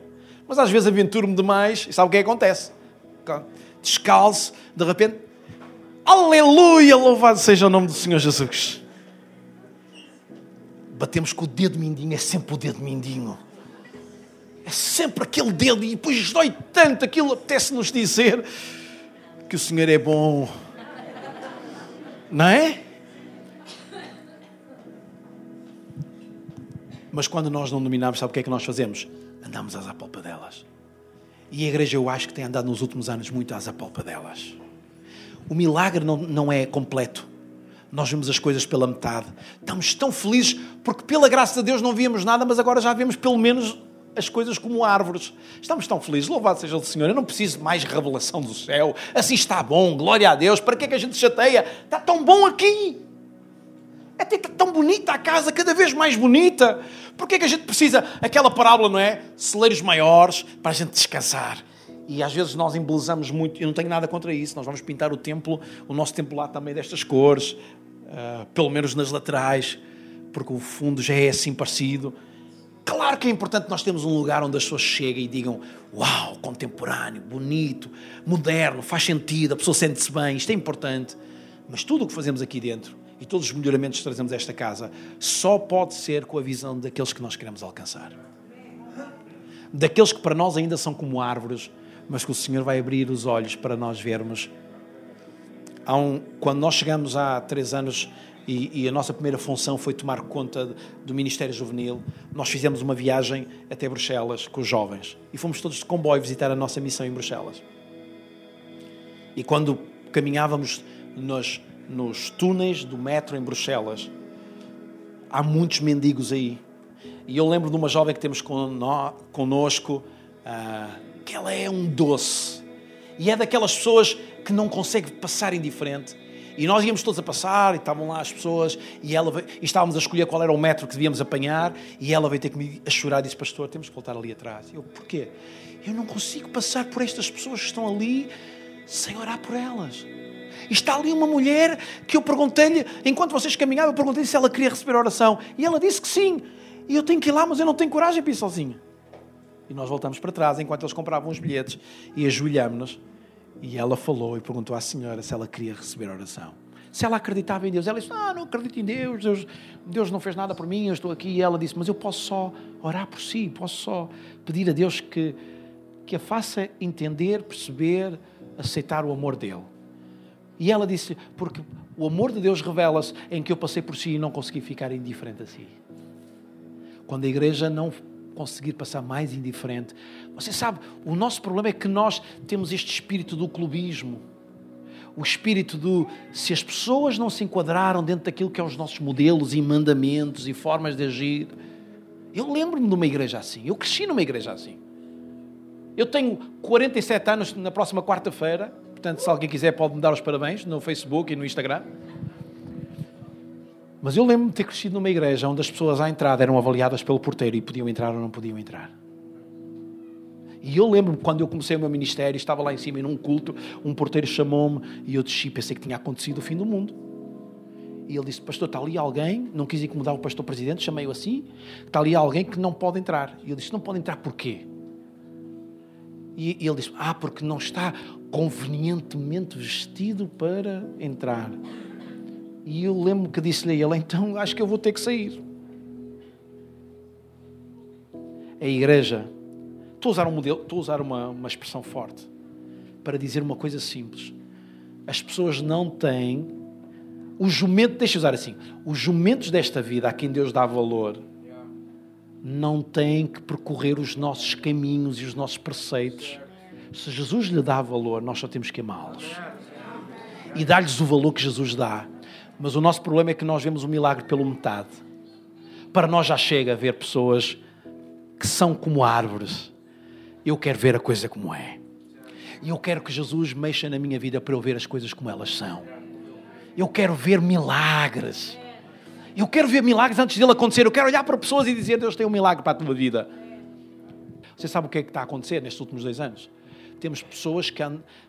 Mas às vezes aventuro-me demais e sabe o que, é que acontece? Descalço, de repente, aleluia, louvado seja o nome do Senhor Jesus batemos com o dedo mindinho, é sempre o dedo mindinho. É sempre aquele dedo, e depois dói tanto, aquilo apetece-nos dizer que o Senhor é bom. Não é? Mas quando nós não dominamos, sabe o que é que nós fazemos? Andamos às apalpadelas. E a igreja, eu acho que tem andado nos últimos anos muito às apalpadelas. O milagre não, não é completo nós vemos as coisas pela metade. Estamos tão felizes porque, pela graça de Deus, não víamos nada, mas agora já vemos pelo menos as coisas como árvores. Estamos tão felizes, louvado seja o Senhor. Eu não preciso de mais revelação do céu. Assim está bom, glória a Deus. Para que é que a gente chateia? Está tão bom aqui. Até está tão bonita a casa, cada vez mais bonita. Por que é que a gente precisa? Aquela parábola, não é? Celeiros maiores para a gente descansar. E às vezes nós embelezamos muito, eu não tenho nada contra isso. Nós vamos pintar o templo, o nosso templo lá também destas cores, uh, pelo menos nas laterais, porque o fundo já é assim parecido. Claro que é importante nós termos um lugar onde as pessoas cheguem e digam: Uau, contemporâneo, bonito, moderno, faz sentido, a pessoa sente-se bem, isto é importante. Mas tudo o que fazemos aqui dentro e todos os melhoramentos que trazemos a esta casa só pode ser com a visão daqueles que nós queremos alcançar. Daqueles que para nós ainda são como árvores, mas que o Senhor vai abrir os olhos para nós vermos. Um, quando nós chegamos há três anos e, e, a nossa primeira função foi tomar conta do Ministério Juvenil. Nós fizemos uma viagem até Bruxelas com os jovens e fomos todos de comboio visitar a nossa missão em Bruxelas. E quando caminhávamos nos, nos túneis do metro em Bruxelas, há muitos mendigos aí. E eu lembro de uma jovem que temos conosco, uh, que ela é um doce. E é daquelas pessoas que não consegue passar indiferente e nós íamos todos a passar, e estavam lá as pessoas, e, ela veio, e estávamos a escolher qual era o metro que devíamos apanhar, e ela veio ter comigo a chorar e disse: Pastor, temos que voltar ali atrás. Eu, porquê? Eu não consigo passar por estas pessoas que estão ali sem orar por elas. Está ali uma mulher que eu perguntei-lhe, enquanto vocês caminhavam, eu perguntei-lhe se ela queria receber oração. E ela disse que sim. E eu tenho que ir lá, mas eu não tenho coragem para ir sozinha. E nós voltamos para trás enquanto eles compravam os bilhetes e ajoelhámos-nos e ela falou e perguntou à senhora se ela queria receber oração. Se ela acreditava em Deus. Ela disse: Ah, não acredito em Deus, Deus, Deus não fez nada por mim, eu estou aqui. E ela disse: Mas eu posso só orar por si, posso só pedir a Deus que, que a faça entender, perceber, aceitar o amor dele. E ela disse: Porque o amor de Deus revela-se em que eu passei por si e não consegui ficar indiferente a si. Quando a igreja não conseguir passar mais indiferente. Você sabe, o nosso problema é que nós temos este espírito do clubismo. O espírito do se as pessoas não se enquadraram dentro daquilo que é os nossos modelos e mandamentos e formas de agir. Eu lembro-me de uma igreja assim. Eu cresci numa igreja assim. Eu tenho 47 anos na próxima quarta-feira. Portanto, se alguém quiser, pode me dar os parabéns no Facebook e no Instagram. Mas eu lembro-me de ter crescido numa igreja onde as pessoas à entrada eram avaliadas pelo porteiro e podiam entrar ou não podiam entrar. E eu lembro-me quando eu comecei o meu ministério, estava lá em cima em um culto, um porteiro chamou-me e eu desci, pensei que tinha acontecido o fim do mundo. E ele disse: Pastor, está ali alguém, não quis incomodar o pastor presidente, chamei-o assim, está ali alguém que não pode entrar. E eu disse: Não pode entrar porquê? E ele disse: Ah, porque não está convenientemente vestido para entrar. E eu lembro que disse-lhe a ele: então acho que eu vou ter que sair. A igreja, estou a usar um modelo, estou a usar uma, uma expressão forte para dizer uma coisa simples. As pessoas não têm os jumentos, deixa eu usar assim, os jumentos desta vida a quem Deus dá valor não têm que percorrer os nossos caminhos e os nossos preceitos. Se Jesus lhe dá valor, nós só temos que amá-los e dar-lhes o valor que Jesus dá. Mas o nosso problema é que nós vemos o milagre pelo metade. Para nós já chega a ver pessoas que são como árvores. Eu quero ver a coisa como é. E eu quero que Jesus mexa na minha vida para eu ver as coisas como elas são. Eu quero ver milagres. Eu quero ver milagres antes dele acontecer. Eu quero olhar para pessoas e dizer: Deus tem um milagre para a tua vida. Você sabe o que é que está a acontecer nestes últimos dois anos? Temos pessoas que,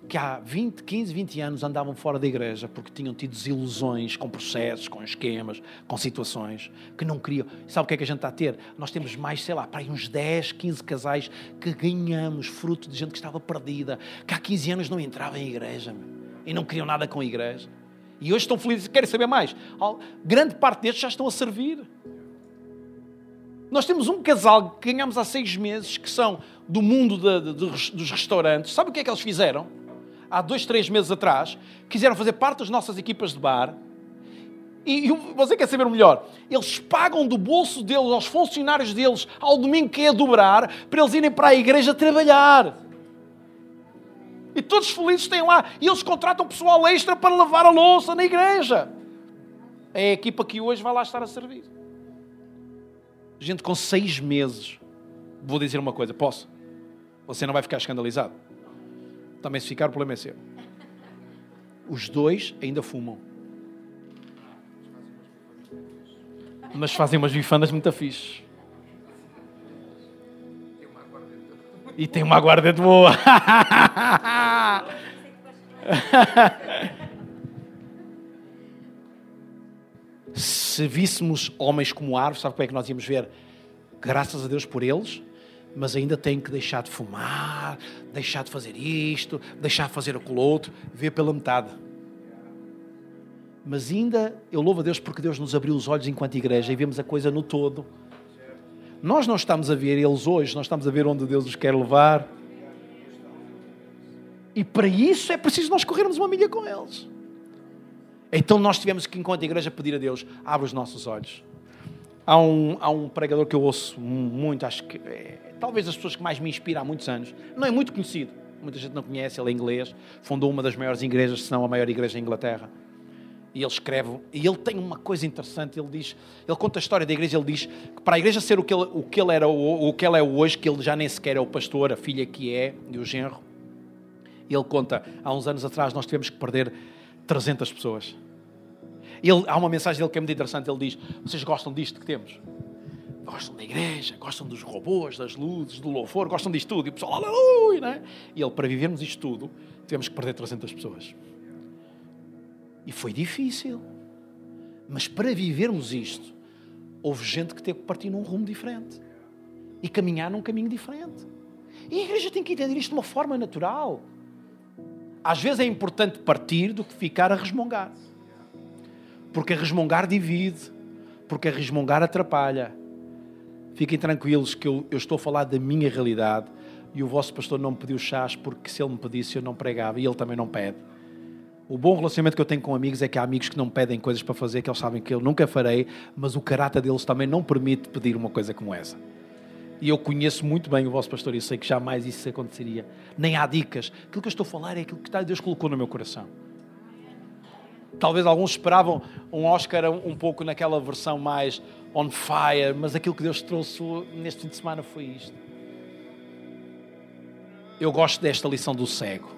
que há 20, 15, 20 anos andavam fora da igreja porque tinham tido desilusões com processos, com esquemas, com situações que não queriam. Sabe o que é que a gente está a ter? Nós temos mais, sei lá, para aí uns 10, 15 casais que ganhamos fruto de gente que estava perdida, que há 15 anos não entrava em igreja e não queriam nada com a igreja. E hoje estão felizes, querem saber mais. Grande parte destes já estão a servir. Nós temos um casal que ganhamos há seis meses que são do mundo de, de, dos restaurantes. Sabe o que é que eles fizeram? Há dois, três meses atrás, quiseram fazer parte das nossas equipas de bar. E, e você quer saber melhor? Eles pagam do bolso deles, aos funcionários deles, ao domingo que é dobrar, para eles irem para a igreja trabalhar. E todos felizes têm lá. E eles contratam pessoal extra para lavar a louça na igreja. É a equipa que hoje vai lá estar a servir. Gente com seis meses. Vou dizer uma coisa, posso? Você não vai ficar escandalizado. Também se ficar, o problema é seu. Os dois ainda fumam. Mas fazem umas bifanas muito fixes. E tem uma aguardente boa. [laughs] Se víssemos homens como árvores, sabe como é que nós íamos ver? Graças a Deus por eles, mas ainda tem que deixar de fumar, deixar de fazer isto, deixar de fazer aquilo outro, ver pela metade. Mas ainda eu louvo a Deus porque Deus nos abriu os olhos enquanto igreja e vemos a coisa no todo. Nós não estamos a ver eles hoje, nós estamos a ver onde Deus os quer levar. E para isso é preciso nós corrermos uma milha com eles. Então nós tivemos que, enquanto igreja, pedir a Deus: abre os nossos olhos. Há um, há um pregador que eu ouço muito, acho que é, talvez das pessoas que mais me inspira há muitos anos. Não é muito conhecido, muita gente não conhece, ele é inglês, fundou uma das maiores igrejas, se não a maior igreja em Inglaterra. E ele escreve, e ele tem uma coisa interessante, ele diz, ele conta a história da igreja, ele diz que para a igreja ser o que ele, o que ele era, o, o que ela é hoje, que ele já nem sequer é o pastor, a filha que é, e o genro, ele conta, há uns anos atrás nós tivemos que perder 300 pessoas. Ele, há uma mensagem dele que é muito interessante. Ele diz: Vocês gostam disto que temos? Gostam da igreja, gostam dos robôs, das luzes, do louvor, gostam disto tudo. E o pessoal, aleluia, não é? E ele, para vivermos isto tudo, tivemos que perder 300 pessoas. E foi difícil. Mas para vivermos isto, houve gente que teve que partir num rumo diferente e caminhar num caminho diferente. E a igreja tem que entender isto de uma forma natural. Às vezes é importante partir do que ficar a resmungar. Porque resmungar divide, porque a resmungar atrapalha. Fiquem tranquilos que eu, eu estou a falar da minha realidade e o vosso pastor não me pediu chás porque se ele me pedisse eu não pregava e ele também não pede. O bom relacionamento que eu tenho com amigos é que há amigos que não pedem coisas para fazer que eles sabem que eu nunca farei, mas o caráter deles também não permite pedir uma coisa como essa. E eu conheço muito bem o vosso pastor e sei que jamais isso aconteceria. Nem há dicas. Aquilo que eu estou a falar é aquilo que Deus colocou no meu coração. Talvez alguns esperavam um Oscar um pouco naquela versão mais on fire, mas aquilo que Deus trouxe neste fim de semana foi isto. Eu gosto desta lição do cego.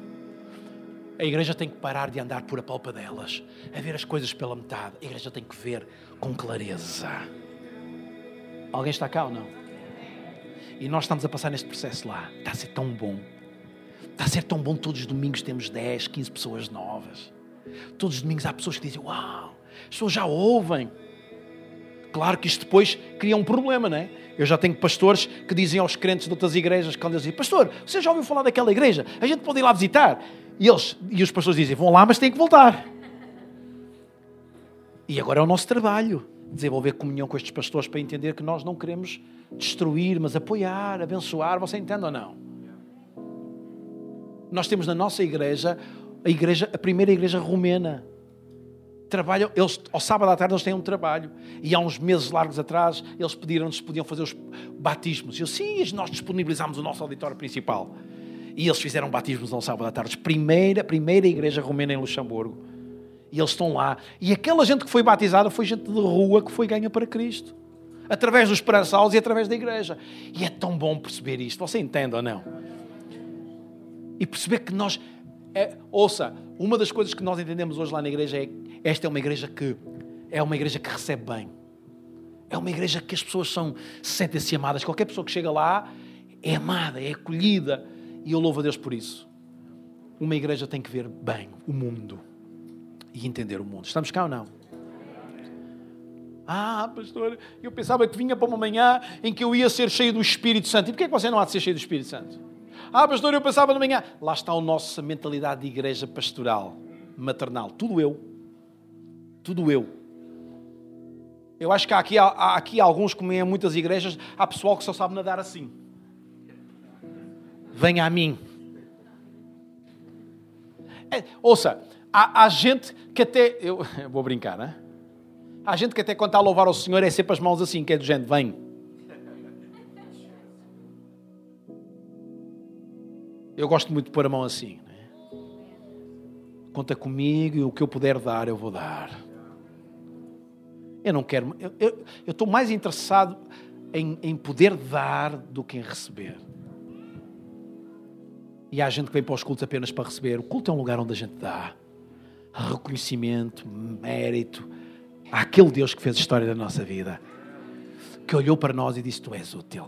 A igreja tem que parar de andar por a palpa delas, a ver as coisas pela metade. A igreja tem que ver com clareza. Alguém está cá ou não? E nós estamos a passar neste processo lá. Está a ser tão bom. Está a ser tão bom. Todos os domingos temos 10, 15 pessoas novas. Todos os domingos há pessoas que dizem: Uau, as pessoas já ouvem. Claro que isto depois cria um problema, não é? Eu já tenho pastores que dizem aos crentes de outras igrejas, quando eles dizem: Pastor, você já ouviu falar daquela igreja? A gente pode ir lá visitar. E, eles, e os pastores dizem: Vão lá, mas têm que voltar. E agora é o nosso trabalho desenvolver comunhão com estes pastores para entender que nós não queremos destruir, mas apoiar, abençoar. Você entende ou não? Nós temos na nossa igreja a igreja, a primeira igreja romena. Trabalham, eles, ao sábado à tarde eles têm um trabalho. E há uns meses largos atrás, eles pediram-nos se podiam fazer os batismos. E eu, sim, nós disponibilizámos o nosso auditório principal. E eles fizeram batismos ao sábado à tarde. Primeira, primeira igreja romena em Luxemburgo. E eles estão lá. E aquela gente que foi batizada foi gente de rua que foi ganha para Cristo. Através dos esperançaus e através da igreja. E é tão bom perceber isto. Você entende ou não? E perceber que nós é, ouça, uma das coisas que nós entendemos hoje lá na igreja é esta é uma igreja que é uma igreja que recebe bem. É uma igreja que as pessoas são, sentem-se amadas. Qualquer pessoa que chega lá é amada, é acolhida. E eu louvo a Deus por isso. Uma igreja tem que ver bem o mundo e entender o mundo. Estamos cá ou não? Ah, pastor, eu pensava que vinha para uma manhã em que eu ia ser cheio do Espírito Santo. E porquê é que você não há de ser cheio do Espírito Santo? Ah, pastor, eu pensava de manhã. Lá está a nossa mentalidade de igreja pastoral, maternal. Tudo eu. Tudo eu. Eu acho que há aqui, há aqui alguns, como em muitas igrejas, há pessoal que só sabe nadar assim. Venha a mim. É, ouça, há, há, gente que até. Eu, [laughs] eu vou brincar, né? Há gente que até quando está a louvar ao Senhor é sempre as mãos assim, que é do gente, vem. Eu gosto muito de pôr a mão assim. Né? Conta comigo e o que eu puder dar, eu vou dar. Eu não quero. Eu estou mais interessado em, em poder dar do que em receber. E há gente que vem para os cultos apenas para receber. O culto é um lugar onde a gente dá reconhecimento, mérito àquele Deus que fez a história da nossa vida, que olhou para nós e disse: Tu és útil.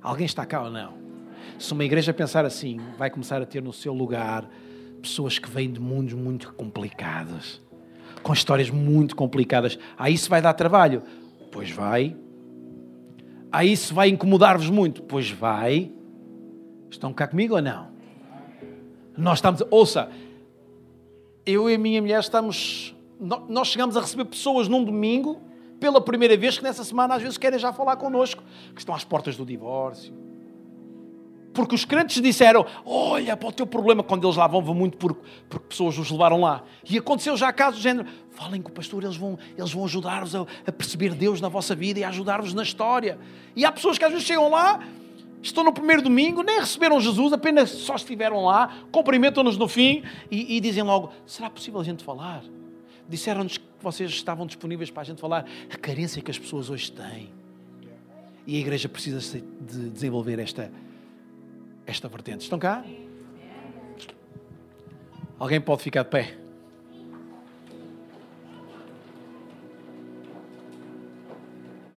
Alguém está cá ou não? Se uma igreja pensar assim, vai começar a ter no seu lugar pessoas que vêm de mundos muito complicados, com histórias muito complicadas. Aí isso vai dar trabalho? Pois vai. Aí isso vai incomodar-vos muito? Pois vai. Estão cá comigo ou não? Nós estamos. Ouça, eu e a minha mulher estamos. Nós chegamos a receber pessoas num domingo, pela primeira vez, que nessa semana às vezes querem já falar connosco, que estão às portas do divórcio. Porque os crentes disseram: Olha para o teu problema, quando eles lá vão, vão muito porque, porque pessoas os levaram lá. E aconteceu já casos do género: Falem com o pastor, eles vão, eles vão ajudar-vos a, a perceber Deus na vossa vida e a ajudar-vos na história. E há pessoas que às vezes chegam lá Estão no primeiro domingo, nem receberam Jesus, apenas só estiveram lá, cumprimentam-nos no fim e, e, dizem logo: será possível a gente falar? Disseram-nos que vocês estavam disponíveis para a gente falar a carência que as pessoas hoje têm. E a igreja precisa de desenvolver esta, esta vertente. Estão cá? Alguém pode ficar de pé?